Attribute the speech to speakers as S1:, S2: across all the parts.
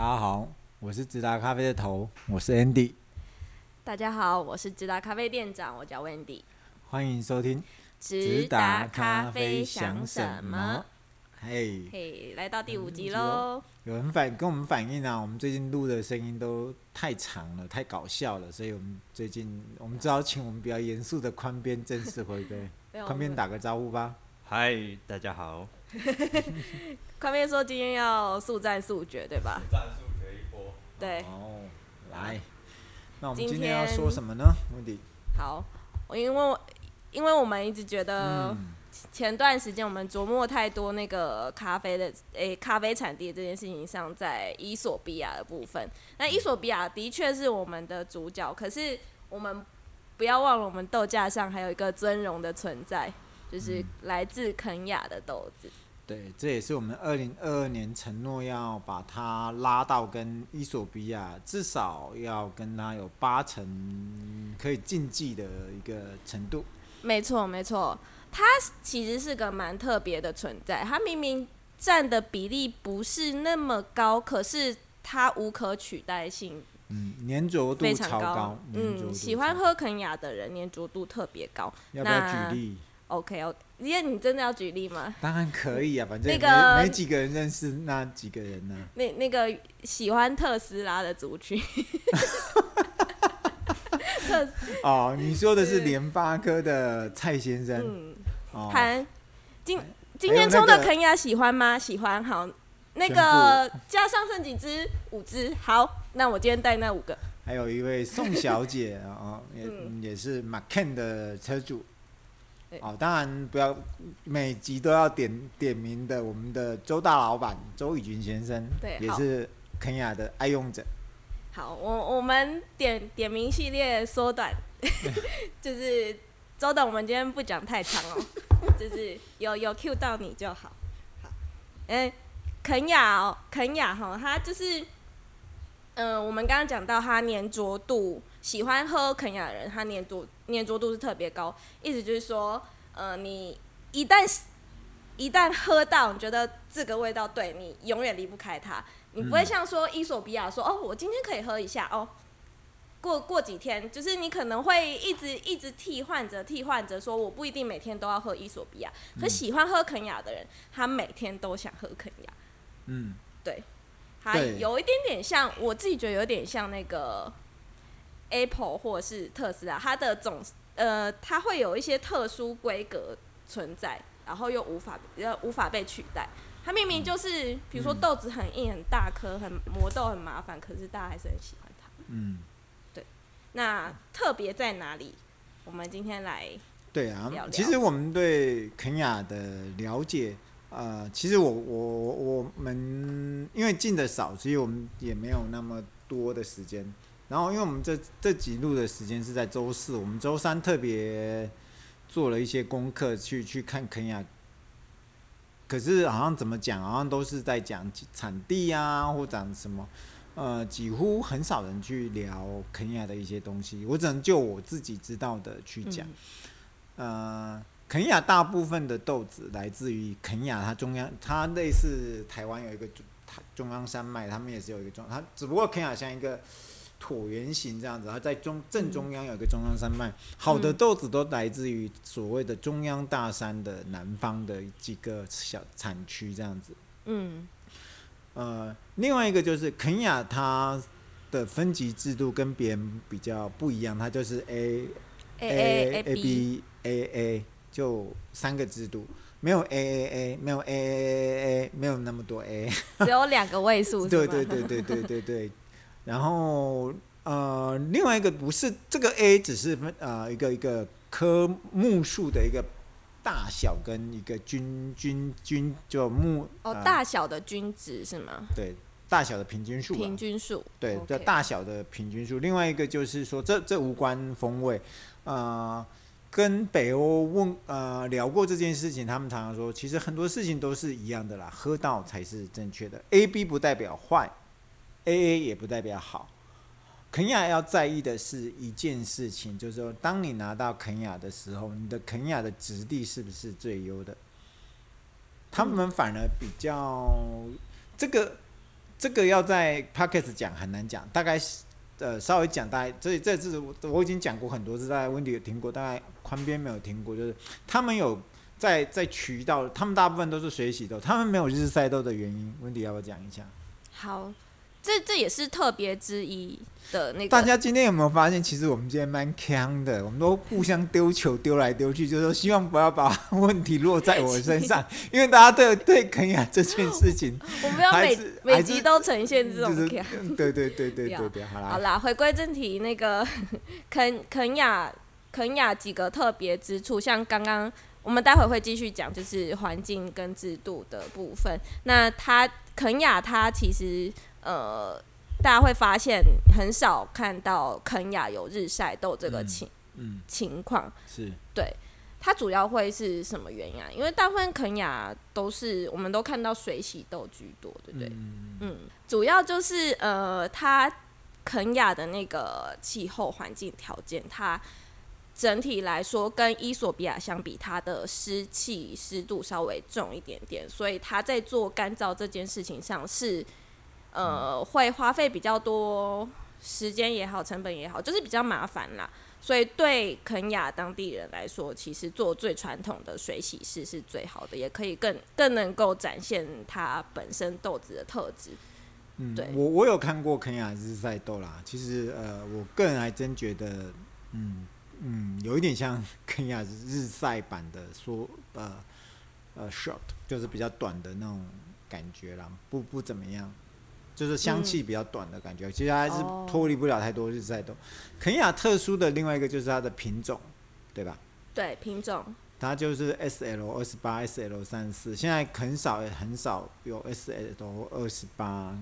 S1: 大家好，我是直达咖啡的头，我是 Andy。
S2: 大家好，我是直达咖啡店长，我叫 Wendy。
S1: 欢迎收听
S2: 直达咖啡想什么？
S1: 嘿，
S2: 嘿，来到第五集喽。
S1: 有人反跟我们反映啊，我们最近录的声音都太长了，太搞笑了，所以我们最近我们只好请我们比较严肃的宽边正式回归。宽边打个招呼吧。
S3: 嗨，大家好。
S2: 宽边说今天要速战速决，对吧？
S3: 速战速决一波。
S2: 对。
S1: 哦，来，那我们今天要说什么呢？问题。
S2: 好，我因为因为我们一直觉得。嗯前段时间我们琢磨太多那个咖啡的诶、欸，咖啡产地这件事情上，在伊索比亚的部分。那伊索比亚的确是我们的主角，可是我们不要忘了，我们豆架上还有一个尊荣的存在，就是来自肯雅的豆子。嗯、
S1: 对，这也是我们二零二二年承诺要把它拉到跟伊索比亚至少要跟它有八成可以竞技的一个程度。
S2: 没错，没错。它其实是个蛮特别的存在，它明明占的比例不是那么高，可是它无可取代性，
S1: 嗯，粘着度超高，
S2: 嗯，喜欢喝肯雅的人粘着度特别高。
S1: 要不要举例
S2: ？OK，哦，因为你真的要举例吗？
S1: 当然可以啊，反正没、那个、没几个人认识那几个人呢、啊。
S2: 那那个喜欢特斯拉的族群。
S1: 特 哦，你说的是联发科的蔡先生。嗯
S2: 谈今今天冲的肯亚喜欢吗？喜欢，好，那个加上剩几只？五只，好，那我今天带那五个。
S1: 还有一位宋小姐啊，也也是 Macan 的车主。哦，当然不要每集都要点点名的，我们的周大老板周宇军先生，对，也是肯雅的爱用者。
S2: 好，我我们点点名系列缩短，就是。周董，我们今天不讲太长哦，就是有有 cue 到你就好。好，哎、欸，肯雅哦，肯雅哈，他就是，嗯、呃，我们刚刚讲到他粘着度，喜欢喝肯亚的人，他粘度粘着度是特别高，意思就是说，呃，你一旦一旦喝到，你觉得这个味道对你永远离不开它，你不会像说伊索比亚说，哦，我今天可以喝一下哦。过过几天，就是你可能会一直一直替换着替换着，说我不一定每天都要喝伊索比亚，可喜欢喝肯亚的人，他每天都想喝肯亚。嗯，对，还有一点点像，我自己觉得有点像那个 Apple 或者是特斯拉，它的总呃，它会有一些特殊规格存在，然后又无法呃无法被取代。它明明就是，比如说豆子很硬很大颗，很磨豆很麻烦，可是大家还是很喜欢它。嗯。对那特别在哪里？我们今天来聊聊。
S1: 对啊，其实我们对肯雅的了解，呃，其实我我我们因为进的少，所以我们也没有那么多的时间。然后，因为我们这这几录的时间是在周四，我们周三特别做了一些功课去去看肯亚。可是好像怎么讲，好像都是在讲产地啊，或讲什么。呃，几乎很少人去聊肯亚的一些东西，我只能就我自己知道的去讲。嗯、呃，肯亚大部分的豆子来自于肯亚，它中央，它类似台湾有一个中中央山脉，他们也是有一个中，它只不过肯亚像一个椭圆形这样子，它在中正中央有一个中央山脉。好的豆子都来自于所谓的中央大山的南方的几个小产区这样子。嗯。呃，另外一个就是肯亚，它的分级制度跟别人比较不一样，它就是 A A A, A B A A 就三个制度，没有 A A A，没有 A A A A，没有那么多 A，
S2: 只有两个位数。
S1: 对对对对对对对。然后呃，另外一个不是这个 A，只是分呃一个一个科目数的一个。大小跟一个均均均就目
S2: 哦，大小的均值是吗？
S1: 对，大小的平均数。
S2: 平均数。
S1: 对，这大小的平均数。另外一个就是说，这这无关风味。呃，跟北欧问呃聊过这件事情，他们常常说，其实很多事情都是一样的啦，喝到才是正确的。A B 不代表坏，A A 也不代表好。肯亚要在意的是一件事情，就是说，当你拿到肯亚的时候，你的肯亚的质地是不是最优的？他们反而比较这个这个要在 Podcast 讲很难讲，大概呃稍微讲大概，这这次我我已经讲过很多次，大概温迪有听过，大概宽边没有听过，就是他们有在在渠道，他们大部分都是水洗豆，他们没有日晒豆的原因，温迪要不要讲一下？
S2: 好。这这也是特别之一的那个。
S1: 大家今天有没有发现，其实我们今天蛮强的，我们都互相丢球丢来丢去，就是说希望不要把 问题落在我身上，因为大家对对肯雅这件事情，
S2: 我们要每每集都呈现这种锵。
S1: 对对对对对对，好啦。
S2: 好啦，回归正题，那个肯肯雅肯雅几个特别之处，像刚刚我们待会会继续讲，就是环境跟制度的部分。那它肯雅它其实。呃，大家会发现很少看到肯亚有日晒豆这个情、嗯嗯、情况，
S1: 是
S2: 对它主要会是什么原因啊？因为大部分肯雅都是我们都看到水洗豆居多，对不对？嗯，嗯，主要就是呃，它肯雅的那个气候环境条件，它整体来说跟伊索比亚相比，它的湿气湿度稍微重一点点，所以它在做干燥这件事情上是。呃，会花费比较多时间也好，成本也好，就是比较麻烦啦。所以对肯雅当地人来说，其实做最传统的水洗式是最好的，也可以更更能够展现它本身豆子的特质。
S1: 嗯，
S2: 对，
S1: 我我有看过肯雅日晒豆啦。其实呃，我个人还真觉得，嗯嗯，有一点像 肯雅日晒版的说呃呃 short，就是比较短的那种感觉啦，不不怎么样。就是香气比较短的感觉，嗯、其实还是脱离不了太多日晒豆。肯亚特殊的另外一个就是它的品种，对吧？
S2: 对，品种。
S1: 它就是 S L 二十八、S L 三十四，现在很少很少有 S L 二十八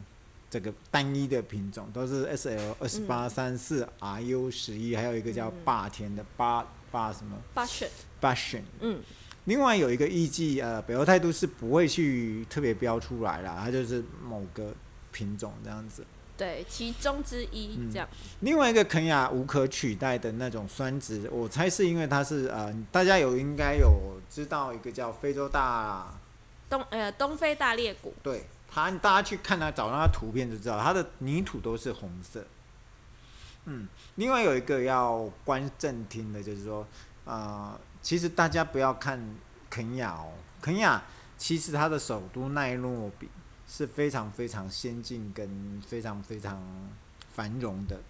S1: 这个单一的品种，都是 S L 二十八、三十四、R U 十一，还有一个叫霸天的霸霸什么？
S2: 霸选。
S1: 霸选。
S2: 嗯。
S1: 另外有一个艺伎，呃，北欧态度是不会去特别标出来啦，它就是某个。品种这样子，
S2: 对，其中之一这样。嗯、另
S1: 外一个肯亚无可取代的那种酸质，我猜是因为它是呃，大家有应该有知道一个叫非洲大
S2: 东呃东非大裂谷，
S1: 对它，大家去看它找到它图片就知道，它的泥土都是红色。嗯，另外有一个要关正听的，就是说呃，其实大家不要看肯雅哦，肯雅其实它的首都奈洛比。是非常非常先进跟非常非常繁荣的。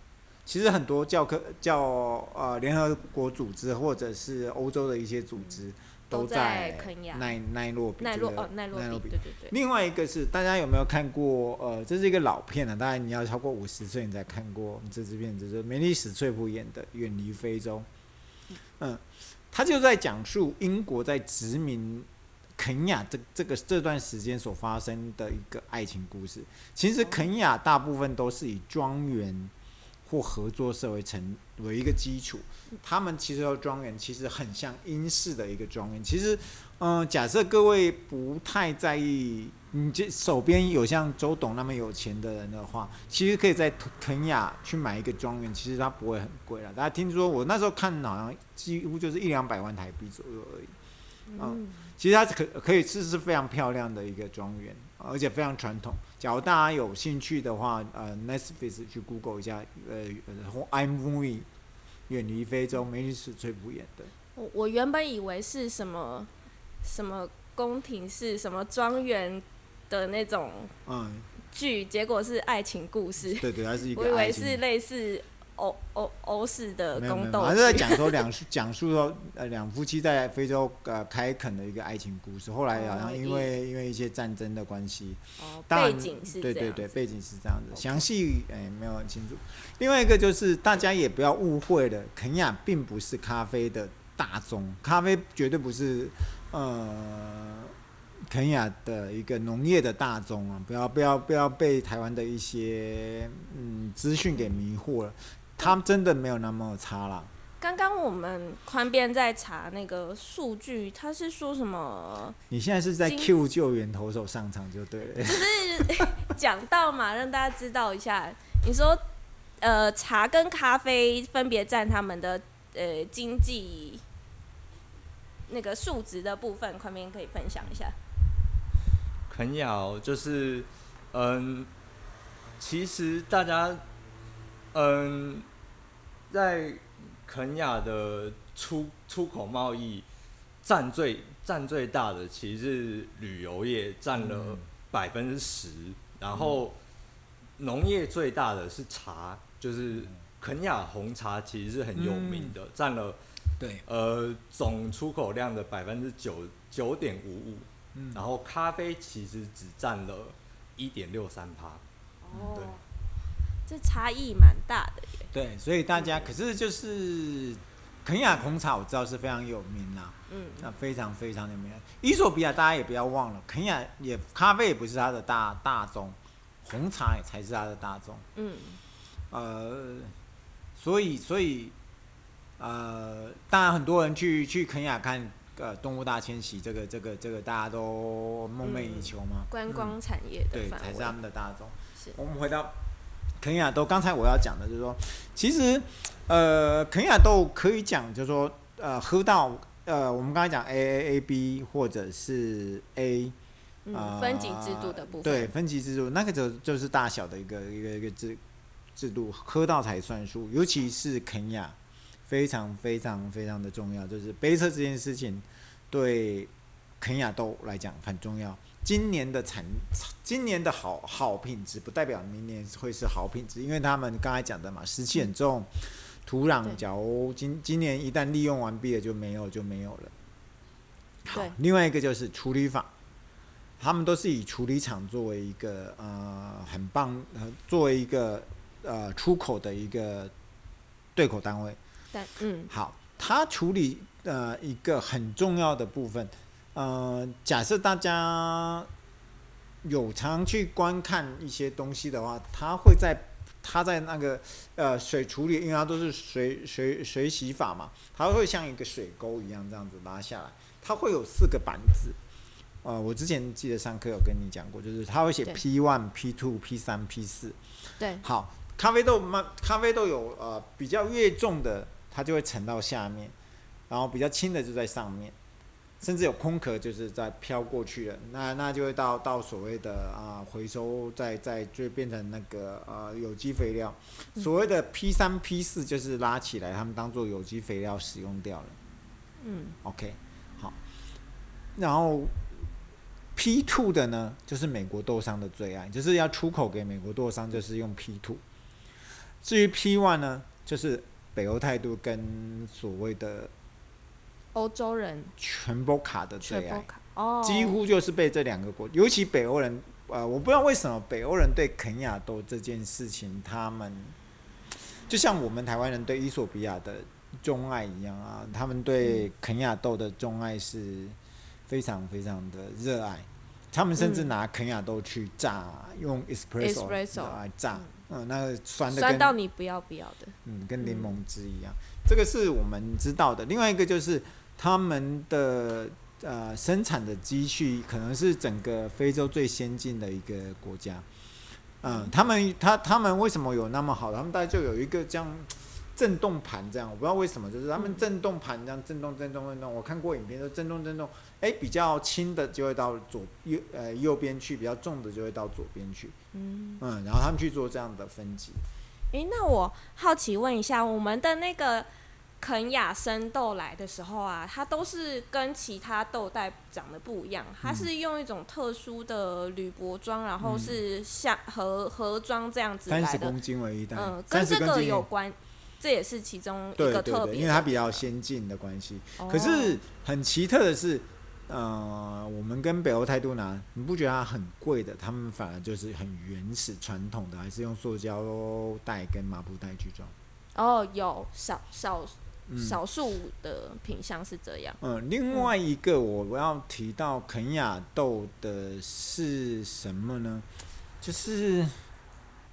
S1: 其实很多教科教呃联合国组织或者是欧洲的一些组织都在奈奈洛比。
S2: 奈洛哦，奈洛比。对对对。
S1: 另外一个是大家有没有看过？呃，这是一个老片了，当然你要超过五十岁你才看过这支片，就是梅丽史翠普演的《远离非洲》。嗯，他就在讲述英国在殖民。肯雅这这个这段时间所发生的一个爱情故事，其实肯雅大部分都是以庄园或合作社为成为一个基础。他们其实的庄园其实很像英式的一个庄园。其实，嗯、呃，假设各位不太在意，你这手边有像周董那么有钱的人的话，其实可以在肯雅去买一个庄园，其实它不会很贵了。大家听说我那时候看好像几乎就是一两百万台币左右而已，嗯。其实它是可可以是是非常漂亮的一个庄园，而且非常传统。假如大家有兴趣的话，呃，Netflix 去 Google 一下，呃，或 iMovie 远离非洲，梅丽史翠普演的。
S2: 我我原本以为是什么什么宫廷式什么庄园的那种嗯剧，结果是爱情故事。
S1: 对对，它是一个。
S2: 我以为是类似。欧欧欧式的宫斗，
S1: 还是在讲说 两讲述说呃两夫妻在非洲呃开垦的一个爱情故事。后来好像因为、哦、因为一些战争的关系，
S2: 哦，背景是
S1: 对对对，背景是这样子，详细哎没有很清楚。另外一个就是大家也不要误会了，肯亚并不是咖啡的大宗，咖啡绝对不是呃肯亚的一个农业的大宗啊！不要不要不要被台湾的一些嗯资讯给迷惑了。他们真的没有那么差啦。
S2: 刚刚我们宽边在查那个数据，他是说什么？
S1: 你现在是在 Q 救援投手上场就对了。
S2: 就是讲到嘛，让大家知道一下。你说，呃，茶跟咖啡分别占他们的呃经济那个数值的部分，宽边可以分享一下。
S3: 肯亚就是，嗯。其实大家，嗯，在肯亚的出出口贸易占最占最大的，其实是旅游业占了百分之十，然后农业最大的是茶，就是肯亚红茶，其实是很有名的，占了
S1: 对。
S3: 呃总出口量的百分之九九点五五，然后咖啡其实只占了一点六三趴。
S2: 哦，
S3: 对，
S2: 这差异蛮大的耶。
S1: 对，所以大家可是就是肯亚红茶，我知道是非常有名啦，
S2: 嗯，
S1: 那非常非常有名。伊索比亚大家也不要忘了，肯亚也咖啡也不是它的大大宗，红茶也才是它的大宗。
S2: 嗯，
S1: 呃，所以所以呃，当然很多人去去肯亚看呃动物大迁徙，这个这个这个大家都梦寐以求嘛。
S2: 观光产业的对，
S1: 才是他们的大宗。
S2: 是
S1: 我们回到肯亚豆，刚才我要讲的就是说，其实呃，肯亚豆可以讲，就是说呃，喝到呃，我们刚才讲 A A A B 或者是 A，
S2: 嗯，分级制度的部分，
S1: 对，分级制度那个就就是大小的一个一个一个制制度，喝到才算数。尤其是肯亚，非常非常非常的重要，就是杯测这件事情对肯亚豆来讲很重要。今年的产，今年的好好品质，不代表明年会是好品质，因为他们刚才讲的嘛，湿气很重，土壤假如今今年一旦利用完毕了，就没有就没有了。好，另外一个就是处理法，他们都是以处理厂作为一个呃很棒，呃作为一个呃出口的一个对口单位。
S2: 但嗯，
S1: 好，它处理呃一个很重要的部分。呃，假设大家有常去观看一些东西的话，它会在它在那个呃水处理，因为它都是水水水洗法嘛，它会像一个水沟一样这样子拉下来，它会有四个板子。呃，我之前记得上课有跟你讲过，就是它会写 P one、P two、P 三、P 四。
S2: 对。
S1: 好，咖啡豆嘛，咖啡豆有呃比较越重的，它就会沉到下面，然后比较轻的就在上面。甚至有空壳，就是在飘过去了，那那就会到到所谓的啊回收，再再就变成那个呃有机肥料。所谓的 P 三 P 四就是拉起来，他们当做有机肥料使用掉了。
S2: 嗯
S1: ，OK，好。然后 P two 的呢，就是美国豆商的最爱，就是要出口给美国豆商，就是用 P two。至于 P one 呢，就是北欧态度跟所谓的。
S2: 欧洲人。
S1: 全部卡的最爱，
S2: 哦，
S1: 几乎就是被这两个国，尤其北欧人，呃，我不知道为什么北欧人对肯亚豆这件事情，他们就像我们台湾人对伊索比亚的钟爱一样啊，他们对肯亚豆的钟爱是非常非常的热爱，他们甚至拿肯亚豆去炸，用 espresso 来炸，嗯，那个酸的
S2: 酸到你不要不要的，
S1: 嗯，跟柠檬汁一样，这个是我们知道的。另外一个就是。他们的呃生产的机器可能是整个非洲最先进的一个国家，嗯，他们他他们为什么有那么好？他们大概就有一个这样震动盘这样，我不知道为什么，就是他们震动盘这样震动震动震动。我看过影片，就震动震动，哎，比较轻的就会到左右呃右边去，比较重的就会到左边去，嗯嗯，然后他们去做这样的分级。
S2: 诶，那我好奇问一下，我们的那个。肯亚生豆来的时候啊，它都是跟其他豆袋长得不一样，它是用一种特殊的铝箔装，然后是像盒盒装这样子来的。
S1: 三十公斤为一袋，
S2: 嗯，跟这个有关，这也是其中一个特
S1: 别。因为它比较先进的关系。哦。可是很奇特的是，呃，我们跟北欧态度拿，你不觉得它很贵的？他们反而就是很原始传统的，还是用塑胶袋跟麻布袋去装。
S2: 哦，有少少。少数的品相是这样。
S1: 嗯，另外一个我要提到肯亚豆的是什么呢？就是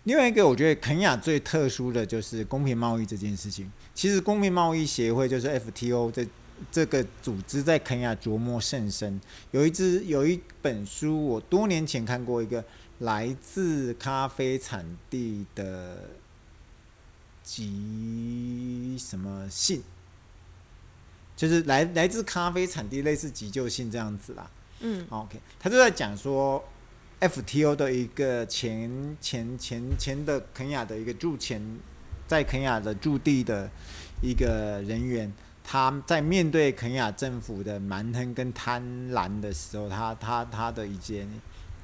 S1: 另外一个，我觉得肯亚最特殊的就是公平贸易这件事情。其实公平贸易协会就是 FTO 这这个组织在肯亚琢磨甚深。有一支有一本书，我多年前看过一个来自咖啡产地的。急什么信？就是来来自咖啡产地，类似急救信这样子啦。嗯，OK，他就在讲说 FTO 的一个前前前前的肯亚的一个驻前，在肯亚的驻地的一个人员，他在面对肯亚政府的蛮横跟贪婪的时候，他他他的一些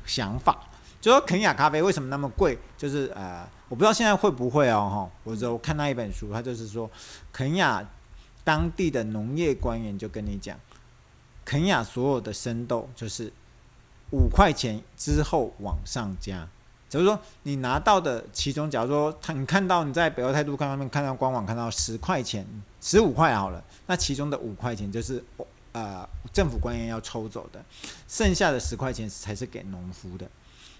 S1: 想法，就说肯亚咖啡为什么那么贵？就是呃，我不知道现在会不会哦哈，我就看到一本书，他就是说肯亚当地的农业官员就跟你讲，肯亚所有的生豆就是。五块钱之后往上加，假如说你拿到的其中，假如说他你看到你在北欧态度看上面看到官网看到十块钱、十五块好了，那其中的五块钱就是呃政府官员要抽走的，剩下的十块钱才是给农夫的。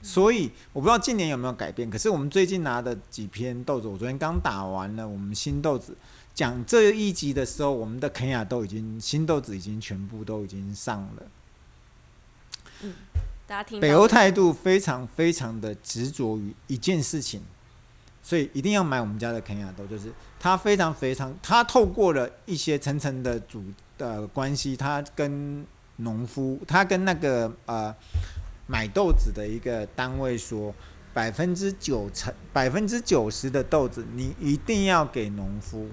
S1: 所以我不知道近年有没有改变，可是我们最近拿的几篇豆子，我昨天刚打完了，我们新豆子讲这一集的时候，我们的肯亚都已经新豆子已经全部都已经上了。
S2: 大家听。
S1: 北欧态度非常非常的执着于一件事情，所以一定要买我们家的肯亚豆。就是他非常非常，他透过了一些层层的主的关系，他跟农夫，他跟那个呃买豆子的一个单位说，百分之九成、百分之九十的豆子你一定要给农夫，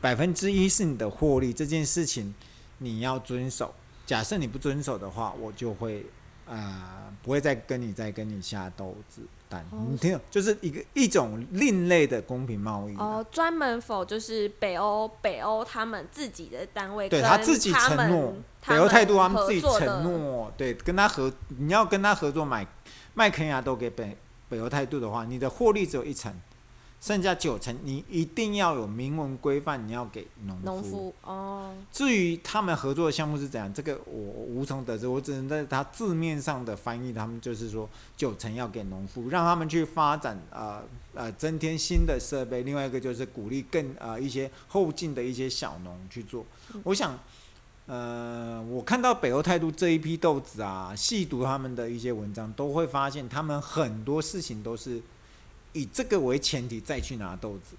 S1: 百分之一是你的获利。这件事情你要遵守。假设你不遵守的话，我就会。啊、呃，不会再跟你再跟你下豆子单，哦、你听，就是一个一种另类的公平贸易
S2: 哦，专门否就是北欧北欧他们自己的单位，
S1: 对他自己承诺，北欧态度他们自己承诺，对，跟他合，你要跟他合作买卖肯亚豆给北北欧态度的话，你的获利只有一成。剩下九成，你一定要有明文规范，你要给农夫。农夫哦。至于他们合作的项目是怎样，这个我无从得知，我只能在他字面上的翻译，他们就是说九成要给农夫，让他们去发展呃呃增添新的设备。另外一个就是鼓励更呃一些后进的一些小农去做。我想，呃，我看到北欧态度这一批豆子啊，细读他们的一些文章，都会发现他们很多事情都是。以这个为前提再去拿豆子，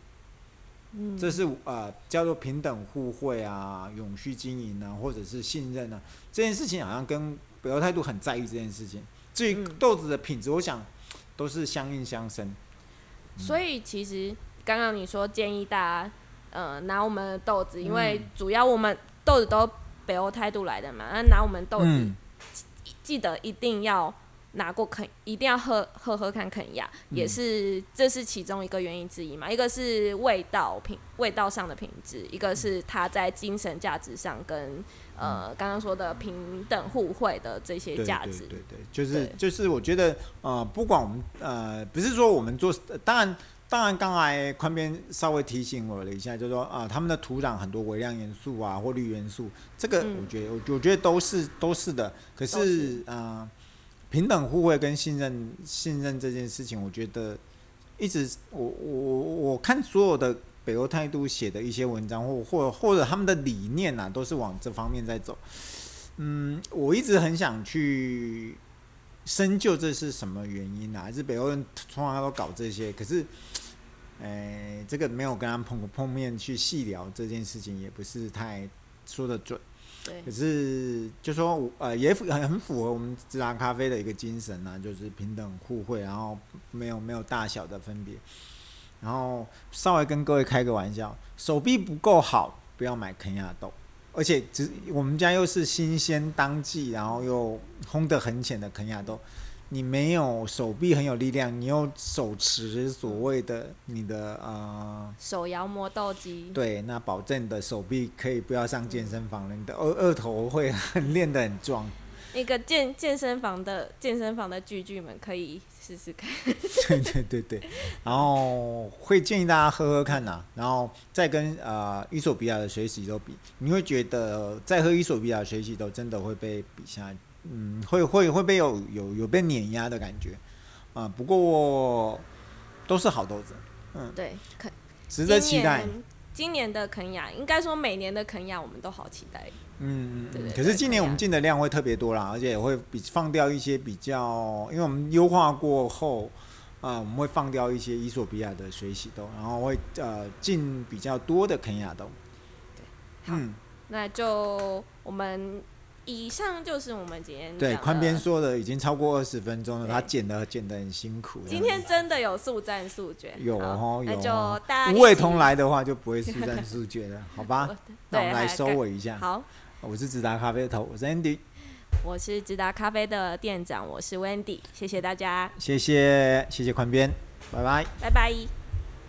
S1: 嗯，这是呃叫做平等互惠啊、永续经营啊，或者是信任啊，这件事情好像跟北欧态度很在意这件事情。至于豆子的品质，我想都是相映相生。
S2: 嗯、所以其实刚刚你说建议大家呃拿我们的豆子，因为主要我们豆子都北欧态度来的嘛，那拿我们豆子、嗯、记得一定要。拿过肯，一定要喝喝喝看肯亚，也是这是其中一个原因之一嘛。一个是味道品味道上的品质，一个是它在精神价值上跟呃刚刚说的平等互惠的这些价值。
S1: 对对对，就是就是我觉得呃不管我们呃不是说我们做，当然当然刚才宽边稍微提醒我了一下，就是说啊、呃、他们的土壤很多微量元素啊或绿元素，这个我觉得、嗯、我觉得都是都是的。可是啊。呃平等互惠跟信任，信任这件事情，我觉得一直我我我看所有的北欧态度写的一些文章，或或或者他们的理念呐、啊，都是往这方面在走。嗯，我一直很想去深究这是什么原因啊？还是北欧人从来都搞这些？可是，哎、这个没有跟他们碰碰面去细聊这件事情，也不是太说得
S2: 准。
S1: 可是，就说呃，也很很符合我们自然咖啡的一个精神呢、就是平等互惠，然后没有没有大小的分别。然后稍微跟各位开个玩笑，手臂不够好，不要买肯亚豆。而且只我们家又是新鲜当季，然后又烘得很浅的肯亚豆。你没有手臂很有力量，你又手持所谓的你的呃
S2: 手摇磨豆机，
S1: 对，那保证你的手臂可以不要上健身房了，你的二二头会很练得很壮。
S2: 那个健健身房的健身房的巨巨们可以试试看。
S1: 对对对对，然后会建议大家喝喝看呐、啊，然后再跟呃伊索比亚的水洗豆比，你会觉得再喝伊索比亚水洗豆真的会被比下来。嗯，会会会被有有有被碾压的感觉，啊、呃，不过都是好豆子，嗯，
S2: 对，肯
S1: 值得期待。
S2: 今年的肯亚，应该说每年的肯亚我们都好期待。
S1: 嗯嗯嗯。可是今年我们进的量会特别多啦，而且也会比放掉一些比较，因为我们优化过后，啊、呃，我们会放掉一些伊索比亚的水洗豆，然后会呃进比较多的肯亚豆。
S2: 对，好，嗯、那就我们。以上就是我们今天
S1: 对宽边说的已经超过二十分钟了，他剪的剪的很辛苦。
S2: 今天真的有速战速决，
S1: 有哦，有
S2: 那就
S1: 哦。
S2: 大家
S1: 无尾通来的话就不会速战速决了，好吧？那我们来收尾一下。
S2: 好，
S1: 我是直达咖啡的头，我是 Andy，
S2: 我是直达咖啡的店长，我是 Wendy，谢谢大家，
S1: 谢谢谢谢宽边，拜拜，
S2: 拜拜。